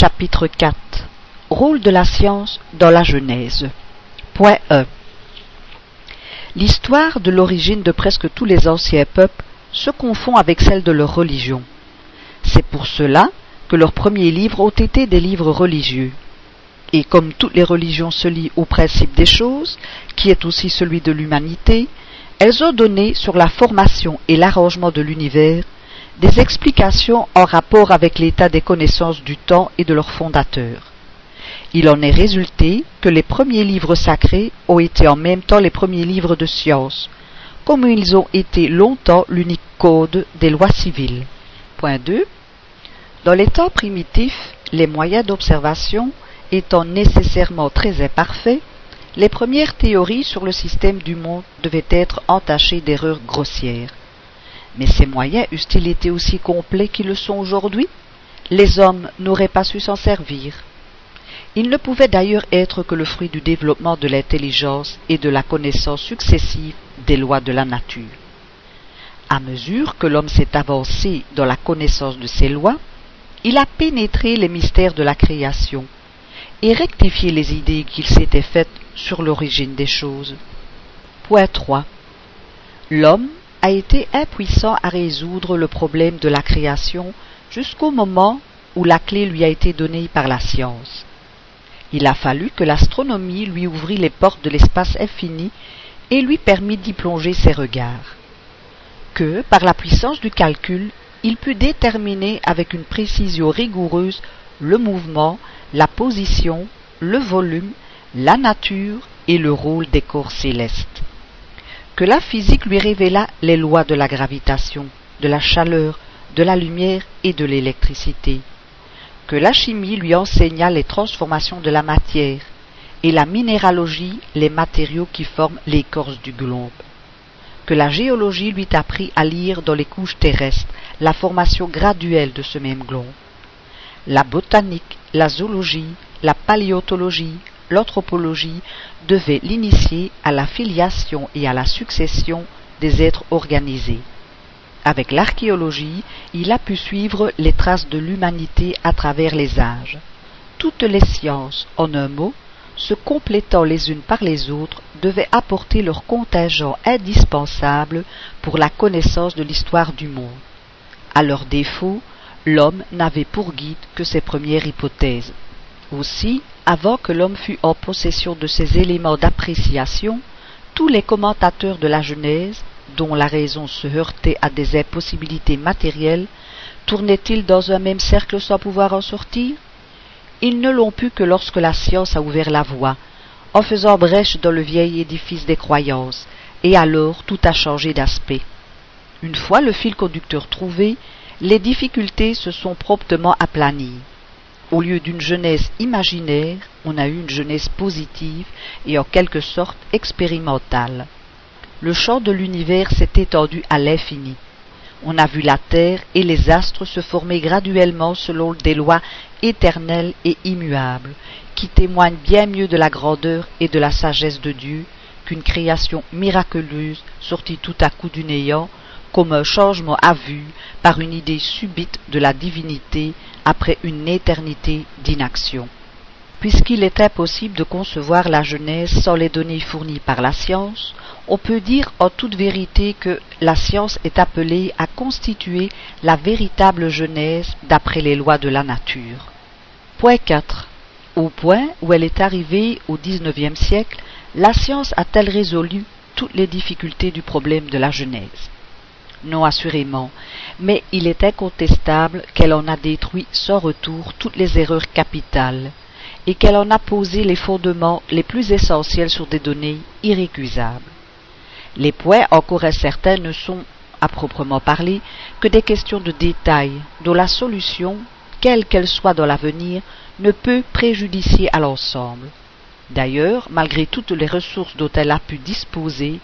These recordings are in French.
Chapitre 4 Rôle de la science dans la Genèse Point 1 L'histoire de l'origine de presque tous les anciens peuples se confond avec celle de leur religion. C'est pour cela que leurs premiers livres ont été des livres religieux. Et comme toutes les religions se lient au principe des choses, qui est aussi celui de l'humanité, elles ont donné sur la formation et l'arrangement de l'univers des explications en rapport avec l'état des connaissances du temps et de leurs fondateurs. Il en est résulté que les premiers livres sacrés ont été en même temps les premiers livres de science, comme ils ont été longtemps l'unique code des lois civiles. Point 2. Dans les temps primitifs, les moyens d'observation étant nécessairement très imparfaits, les premières théories sur le système du monde devaient être entachées d'erreurs grossières. Mais ces moyens eussent-ils été aussi complets qu'ils le sont aujourd'hui? Les hommes n'auraient pas su s'en servir. Ils ne pouvaient d'ailleurs être que le fruit du développement de l'intelligence et de la connaissance successive des lois de la nature. À mesure que l'homme s'est avancé dans la connaissance de ces lois, il a pénétré les mystères de la création et rectifié les idées qu'il s'était faites sur l'origine des choses. Point 3. L'homme a été impuissant à résoudre le problème de la création jusqu'au moment où la clé lui a été donnée par la science. Il a fallu que l'astronomie lui ouvrît les portes de l'espace infini et lui permit d'y plonger ses regards. Que, par la puissance du calcul, il put déterminer avec une précision rigoureuse le mouvement, la position, le volume, la nature et le rôle des corps célestes que la physique lui révéla les lois de la gravitation, de la chaleur, de la lumière et de l'électricité, que la chimie lui enseigna les transformations de la matière, et la minéralogie les matériaux qui forment l'écorce du globe, que la géologie lui apprit à lire dans les couches terrestres la formation graduelle de ce même globe, la botanique, la zoologie, la paléontologie, l'anthropologie devait l'initier à la filiation et à la succession des êtres organisés. Avec l'archéologie, il a pu suivre les traces de l'humanité à travers les âges. Toutes les sciences, en un mot, se complétant les unes par les autres, devaient apporter leur contingent indispensable pour la connaissance de l'histoire du monde. À leur défaut, l'homme n'avait pour guide que ses premières hypothèses. Aussi, avant que l'homme fût en possession de ces éléments d'appréciation, tous les commentateurs de la Genèse, dont la raison se heurtait à des impossibilités matérielles, tournaient-ils dans un même cercle sans pouvoir en sortir? Ils ne l'ont pu que lorsque la science a ouvert la voie, en faisant brèche dans le vieil édifice des croyances, et alors tout a changé d'aspect. Une fois le fil conducteur trouvé, les difficultés se sont promptement aplanies. Au lieu d'une jeunesse imaginaire, on a eu une jeunesse positive et en quelque sorte expérimentale. Le champ de l'univers s'est étendu à l'infini. On a vu la Terre et les astres se former graduellement selon des lois éternelles et immuables, qui témoignent bien mieux de la grandeur et de la sagesse de Dieu qu'une création miraculeuse sortie tout à coup du néant comme un changement à vue par une idée subite de la divinité après une éternité d'inaction. Puisqu'il est impossible de concevoir la Genèse sans les données fournies par la science, on peut dire en toute vérité que la science est appelée à constituer la véritable Genèse d'après les lois de la nature. Point 4. Au point où elle est arrivée au XIXe siècle, la science a-t-elle résolu toutes les difficultés du problème de la Genèse non assurément, mais il est incontestable qu'elle en a détruit sans retour toutes les erreurs capitales, et qu'elle en a posé les fondements les plus essentiels sur des données irrécusables. Les points encore incertains ne sont, à proprement parler, que des questions de détail, dont la solution, quelle qu'elle soit dans l'avenir, ne peut préjudicier à l'ensemble. D'ailleurs, malgré toutes les ressources dont elle a pu disposer,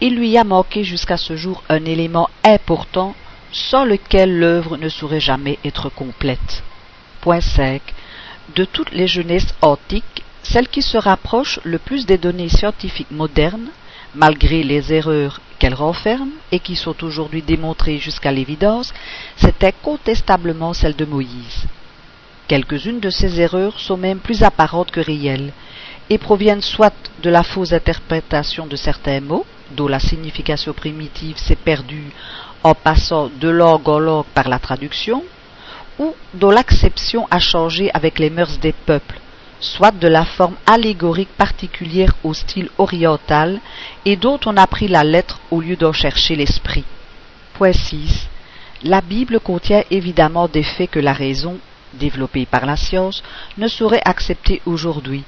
il lui a manqué jusqu'à ce jour un élément important sans lequel l'œuvre ne saurait jamais être complète. Point 5. De toutes les jeunesses antiques, celle qui se rapproche le plus des données scientifiques modernes, malgré les erreurs qu'elles renferment et qui sont aujourd'hui démontrées jusqu'à l'évidence, c'est incontestablement celle de Moïse. Quelques-unes de ces erreurs sont même plus apparentes que réelles, et proviennent soit de la fausse interprétation de certains mots, dont la signification primitive s'est perdue en passant de langue en langue par la traduction, ou dont l'acception a changé avec les mœurs des peuples, soit de la forme allégorique particulière au style oriental et dont on a pris la lettre au lieu d'en chercher l'esprit. Point 6. La Bible contient évidemment des faits que la raison, développée par la science, ne saurait accepter aujourd'hui,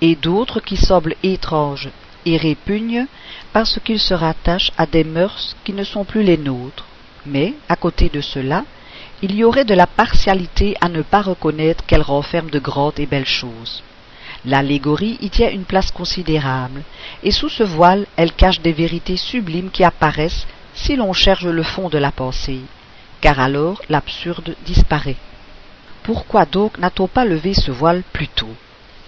et d'autres qui semblent étranges et répugnent parce qu'ils se rattachent à des mœurs qui ne sont plus les nôtres. Mais, à côté de cela, il y aurait de la partialité à ne pas reconnaître qu'elle renferme de grandes et belles choses. L'allégorie y tient une place considérable, et sous ce voile elle cache des vérités sublimes qui apparaissent si l'on cherche le fond de la pensée, car alors l'absurde disparaît. Pourquoi donc n'a-t-on pas levé ce voile plus tôt?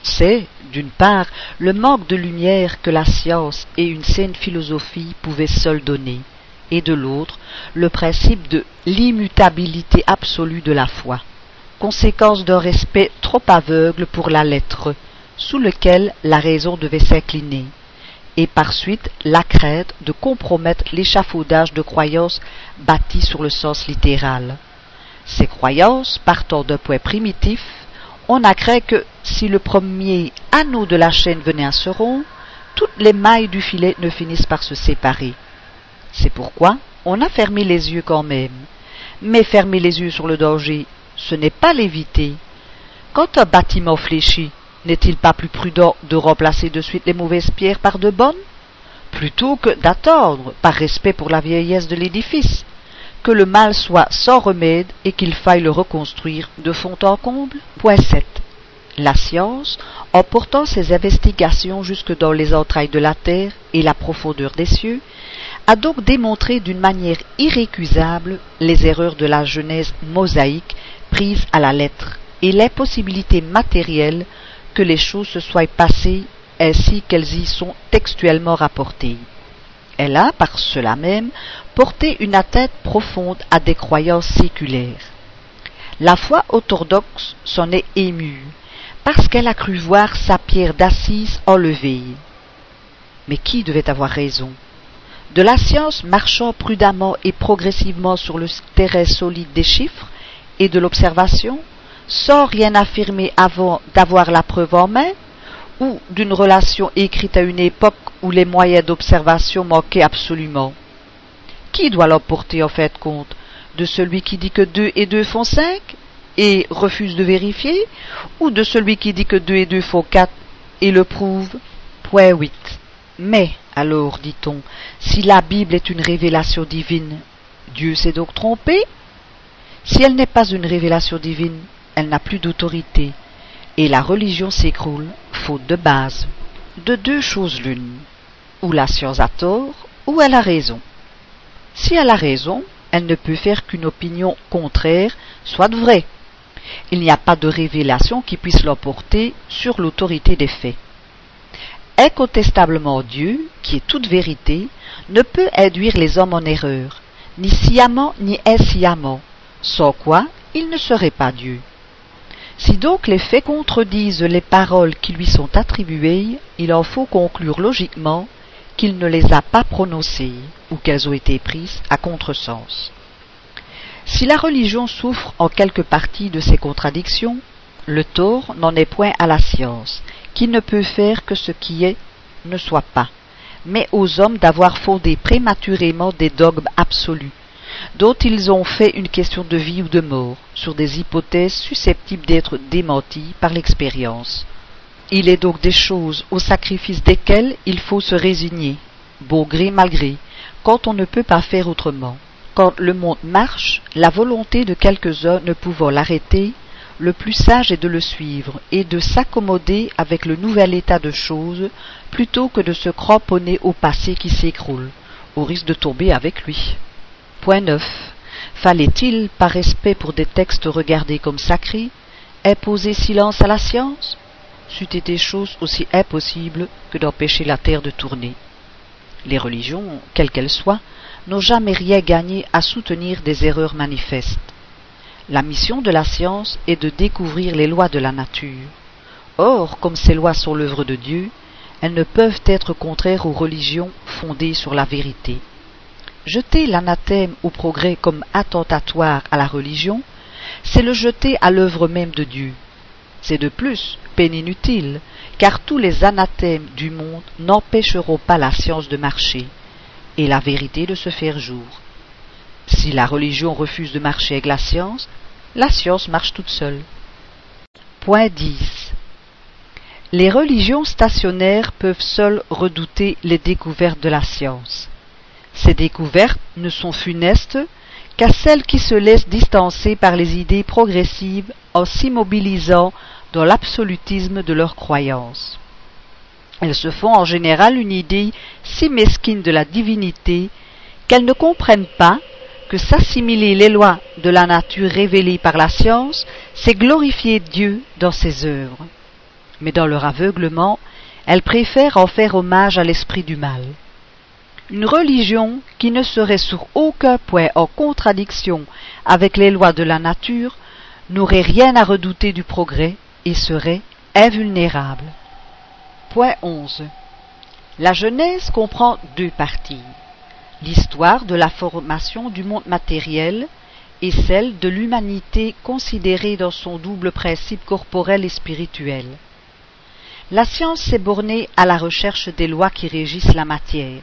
C'est, d'une part, le manque de lumière que la science et une saine philosophie pouvaient seules donner, et de l'autre le principe de l'immutabilité absolue de la foi, conséquence d'un respect trop aveugle pour la lettre, sous lequel la raison devait s'incliner, et par suite la crainte de compromettre l'échafaudage de croyances bâties sur le sens littéral. Ces croyances, partant d'un point primitif, on a craint que, si le premier anneau de la chaîne venait à se rompre, toutes les mailles du filet ne finissent par se séparer. C'est pourquoi on a fermé les yeux quand même. Mais fermer les yeux sur le danger, ce n'est pas l'éviter. Quand un bâtiment fléchit, n'est-il pas plus prudent de remplacer de suite les mauvaises pierres par de bonnes? Plutôt que d'attendre, par respect pour la vieillesse de l'édifice, que le mal soit sans remède et qu'il faille le reconstruire de fond en comble Point 7. La science, en portant ses investigations jusque dans les entrailles de la terre et la profondeur des cieux, a donc démontré d'une manière irrécusable les erreurs de la Genèse mosaïque prise à la lettre et l'impossibilité matérielle que les choses se soient passées ainsi qu'elles y sont textuellement rapportées. Elle a, par cela même, porté une atteinte profonde à des croyances séculaires. La foi orthodoxe s'en est émue, parce qu'elle a cru voir sa pierre d'assise enlevée. Mais qui devait avoir raison? De la science marchant prudemment et progressivement sur le terrain solide des chiffres et de l'observation, sans rien affirmer avant d'avoir la preuve en main, ou d'une relation écrite à une époque où les moyens d'observation manquaient absolument. Qui doit l'emporter en fait compte De celui qui dit que deux et deux font cinq et refuse de vérifier, ou de celui qui dit que deux et deux font quatre et le prouve? Point huit. Mais, alors, dit-on, si la Bible est une révélation divine, Dieu s'est donc trompé Si elle n'est pas une révélation divine, elle n'a plus d'autorité, et la religion s'écroule, faute de base. De deux choses l'une, ou la science a tort, ou elle a raison. Si elle a raison, elle ne peut faire qu'une opinion contraire soit vraie. Il n'y a pas de révélation qui puisse l'emporter sur l'autorité des faits. Incontestablement Dieu, qui est toute vérité, ne peut induire les hommes en erreur, ni sciemment ni insciemment, sans quoi il ne serait pas Dieu. Si donc les faits contredisent les paroles qui lui sont attribuées, il en faut conclure logiquement qu'il ne les a pas prononcées, ou qu'elles ont été prises à contresens. Si la religion souffre en quelque partie de ces contradictions, le tort n'en est point à la science, qui ne peut faire que ce qui est ne soit pas, mais aux hommes d'avoir fondé prématurément des dogmes absolus, dont ils ont fait une question de vie ou de mort, sur des hypothèses susceptibles d'être démenties par l'expérience. Il est donc des choses au sacrifice desquelles il faut se résigner, beau gré mal gré, quand on ne peut pas faire autrement. Quand le monde marche, la volonté de quelques-uns ne pouvant l'arrêter, le plus sage est de le suivre et de s'accommoder avec le nouvel état de choses plutôt que de se cramponner au passé qui s'écroule, au risque de tomber avec lui. Point 9. Fallait-il, par respect pour des textes regardés comme sacrés, imposer silence à la science? C'eût été chose aussi impossible que d'empêcher la terre de tourner. Les religions, quelles qu'elles soient, n'ont jamais rien gagné à soutenir des erreurs manifestes La mission de la science est de découvrir les lois de la nature. Or, comme ces lois sont l'œuvre de Dieu, elles ne peuvent être contraires aux religions fondées sur la vérité. Jeter l'anathème au progrès comme attentatoire à la religion, c'est le jeter à l'œuvre même de Dieu. C'est de plus peine inutile, car tous les anathèmes du monde n'empêcheront pas la science de marcher, et la vérité de se faire jour. Si la religion refuse de marcher avec la science, la science marche toute seule. Point 10. Les religions stationnaires peuvent seules redouter les découvertes de la science. Ces découvertes ne sont funestes qu'à celles qui se laissent distancer par les idées progressives en s'immobilisant dans l'absolutisme de leurs croyances. Elles se font en général une idée si mesquine de la divinité qu'elles ne comprennent pas que s'assimiler les lois de la nature révélées par la science, c'est glorifier Dieu dans ses œuvres. Mais dans leur aveuglement, elles préfèrent en faire hommage à l'esprit du mal. Une religion qui ne serait sur aucun point en contradiction avec les lois de la nature n'aurait rien à redouter du progrès et serait invulnérable. Point 11. La Genèse comprend deux parties l'histoire de la formation du monde matériel et celle de l'humanité considérée dans son double principe corporel et spirituel. La science s'est bornée à la recherche des lois qui régissent la matière.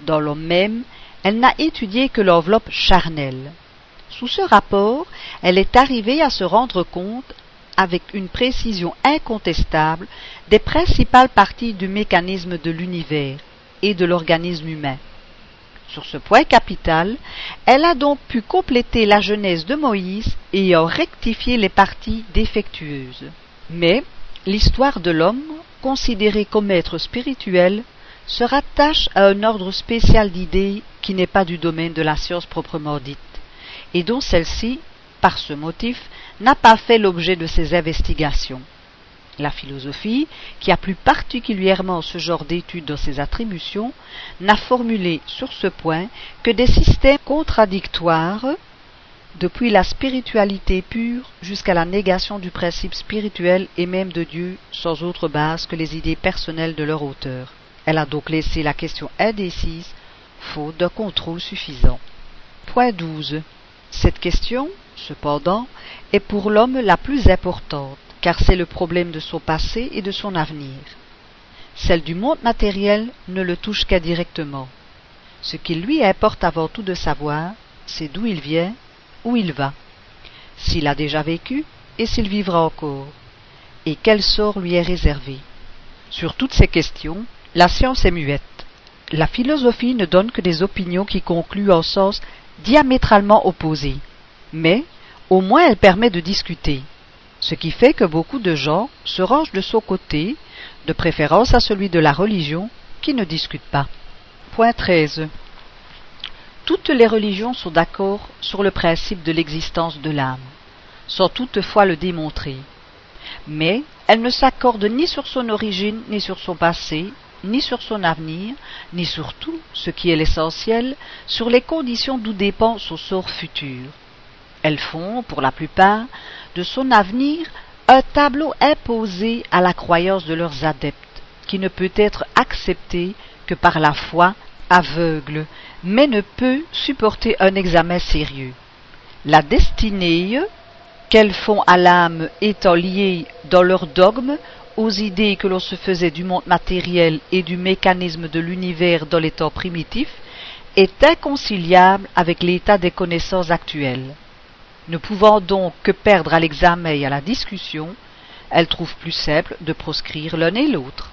Dans l'homme même, elle n'a étudié que l'enveloppe charnelle. Sous ce rapport, elle est arrivée à se rendre compte, avec une précision incontestable, des principales parties du mécanisme de l'univers et de l'organisme humain. Sur ce point capital, elle a donc pu compléter la genèse de Moïse et en rectifier les parties défectueuses. Mais l'histoire de l'homme, considéré comme être spirituel, se rattache à un ordre spécial d'idées qui n'est pas du domaine de la science proprement dite, et dont celle-ci, par ce motif, n'a pas fait l'objet de ses investigations. La philosophie, qui a plus particulièrement ce genre d'études dans ses attributions, n'a formulé sur ce point que des systèmes contradictoires depuis la spiritualité pure jusqu'à la négation du principe spirituel et même de Dieu sans autre base que les idées personnelles de leur auteur. Elle a donc laissé la question indécise, faute d'un contrôle suffisant. Point 12. Cette question, cependant, est pour l'homme la plus importante car c'est le problème de son passé et de son avenir. Celle du monde matériel ne le touche qu'indirectement. Ce qu'il lui importe avant tout de savoir, c'est d'où il vient, où il va, s'il a déjà vécu et s'il vivra encore, et quel sort lui est réservé. Sur toutes ces questions, la science est muette. La philosophie ne donne que des opinions qui concluent en sens diamétralement opposés, mais au moins elle permet de discuter, ce qui fait que beaucoup de gens se rangent de son côté, de préférence à celui de la religion, qui ne discute pas. Point 13. Toutes les religions sont d'accord sur le principe de l'existence de l'âme, sans toutefois le démontrer. Mais elles ne s'accordent ni sur son origine, ni sur son passé, ni sur son avenir, ni surtout, ce qui est l'essentiel, sur les conditions d'où dépend son sort futur. Elles font, pour la plupart, de son avenir un tableau imposé à la croyance de leurs adeptes, qui ne peut être accepté que par la foi aveugle, mais ne peut supporter un examen sérieux. La destinée qu'elles font à l'âme étant liée dans leur dogme aux idées que l'on se faisait du monde matériel et du mécanisme de l'univers dans les temps primitifs, est inconciliable avec l'état des connaissances actuelles. Ne pouvant donc que perdre à l'examen et à la discussion, elle trouve plus simple de proscrire l'un et l'autre.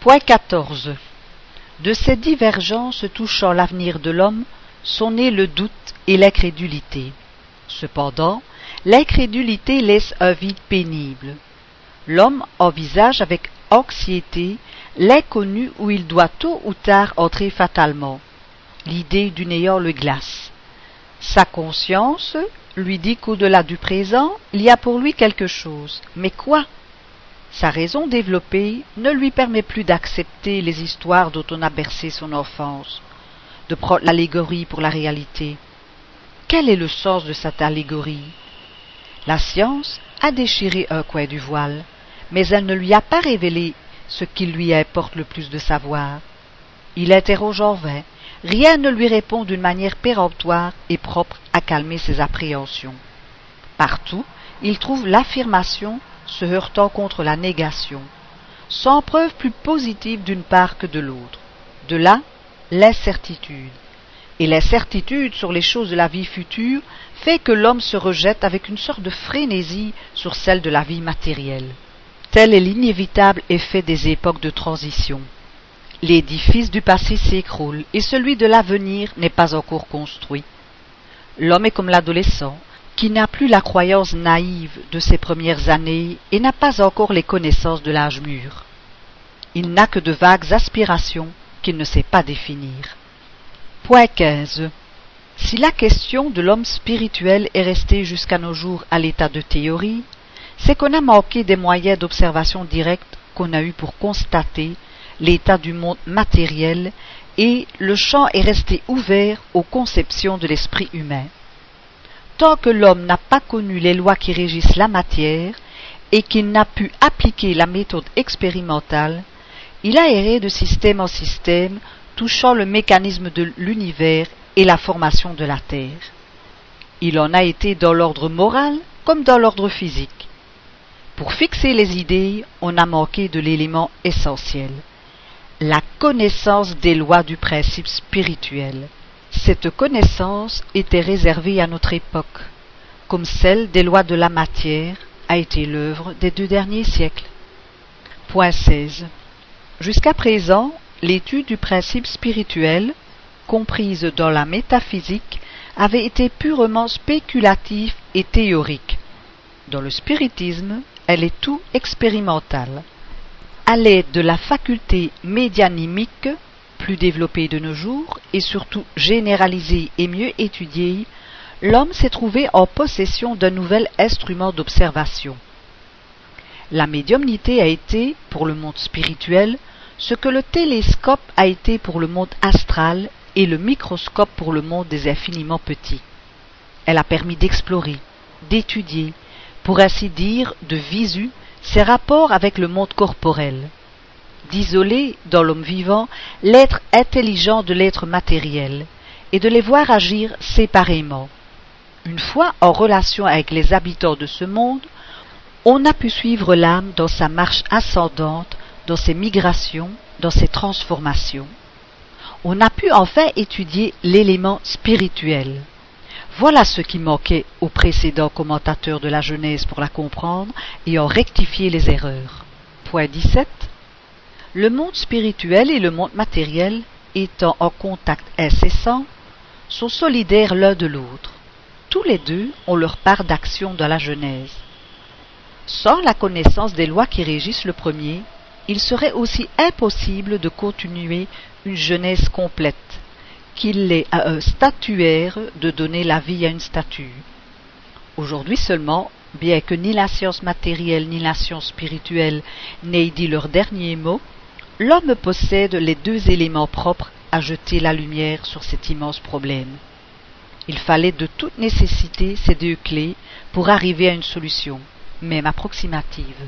Point 14. De ces divergences touchant l'avenir de l'homme sont nés le doute et l'incrédulité. Cependant, l'incrédulité laisse un vide pénible. L'homme envisage avec anxiété l'inconnu où il doit tôt ou tard entrer fatalement. L'idée du néant le glace. Sa conscience lui dit qu'au-delà du présent, il y a pour lui quelque chose. Mais quoi? Sa raison développée ne lui permet plus d'accepter les histoires dont on a bercé son enfance, de prendre l'allégorie pour la réalité. Quel est le sens de cette allégorie? La science a déchiré un coin du voile, mais elle ne lui a pas révélé ce qu'il lui importe le plus de savoir. Il interroge en vain, rien ne lui répond d'une manière péremptoire et propre à calmer ses appréhensions. Partout, il trouve l'affirmation se heurtant contre la négation, sans preuve plus positive d'une part que de l'autre. De là, l'incertitude. Et l'incertitude sur les choses de la vie future fait que l'homme se rejette avec une sorte de frénésie sur celle de la vie matérielle. Tel est l'inévitable effet des époques de transition. L'édifice du passé s'écroule et celui de l'avenir n'est pas encore construit. L'homme est comme l'adolescent, qui n'a plus la croyance naïve de ses premières années et n'a pas encore les connaissances de l'âge mûr. Il n'a que de vagues aspirations qu'il ne sait pas définir. Point 15. Si la question de l'homme spirituel est restée jusqu'à nos jours à l'état de théorie, c'est qu'on a manqué des moyens d'observation directe qu'on a eu pour constater l'état du monde matériel et le champ est resté ouvert aux conceptions de l'esprit humain. Tant que l'homme n'a pas connu les lois qui régissent la matière et qu'il n'a pu appliquer la méthode expérimentale, il a erré de système en système, touchant le mécanisme de l'univers et la formation de la Terre. Il en a été dans l'ordre moral comme dans l'ordre physique. Pour fixer les idées, on a manqué de l'élément essentiel la connaissance des lois du principe spirituel. Cette connaissance était réservée à notre époque, comme celle des lois de la matière a été l'œuvre des deux derniers siècles. Point 16. Jusqu'à présent, l'étude du principe spirituel, comprise dans la métaphysique, avait été purement spéculative et théorique. Dans le spiritisme, elle est tout expérimentale. À l'aide de la faculté médianimique, plus développée de nos jours et surtout généralisée et mieux étudiée, l'homme s'est trouvé en possession d'un nouvel instrument d'observation. La médiumnité a été, pour le monde spirituel, ce que le télescope a été pour le monde astral et le microscope pour le monde des infiniment petits. Elle a permis d'explorer, d'étudier, pour ainsi dire, de visu, ses rapports avec le monde corporel, d'isoler dans l'homme vivant l'être intelligent de l'être matériel, et de les voir agir séparément. Une fois en relation avec les habitants de ce monde, on a pu suivre l'âme dans sa marche ascendante, dans ses migrations, dans ses transformations. On a pu enfin étudier l'élément spirituel. Voilà ce qui manquait aux précédents commentateurs de la Genèse pour la comprendre et en rectifier les erreurs. Point 17. Le monde spirituel et le monde matériel, étant en contact incessant, sont solidaires l'un de l'autre. Tous les deux ont leur part d'action dans la Genèse. Sans la connaissance des lois qui régissent le premier, il serait aussi impossible de continuer une Genèse complète, qu'il est à un statuaire de donner la vie à une statue. Aujourd'hui seulement, bien que ni la science matérielle ni la science spirituelle n'aient dit leur dernier mot, l'homme possède les deux éléments propres à jeter la lumière sur cet immense problème. Il fallait de toute nécessité ces deux clés pour arriver à une solution, même approximative.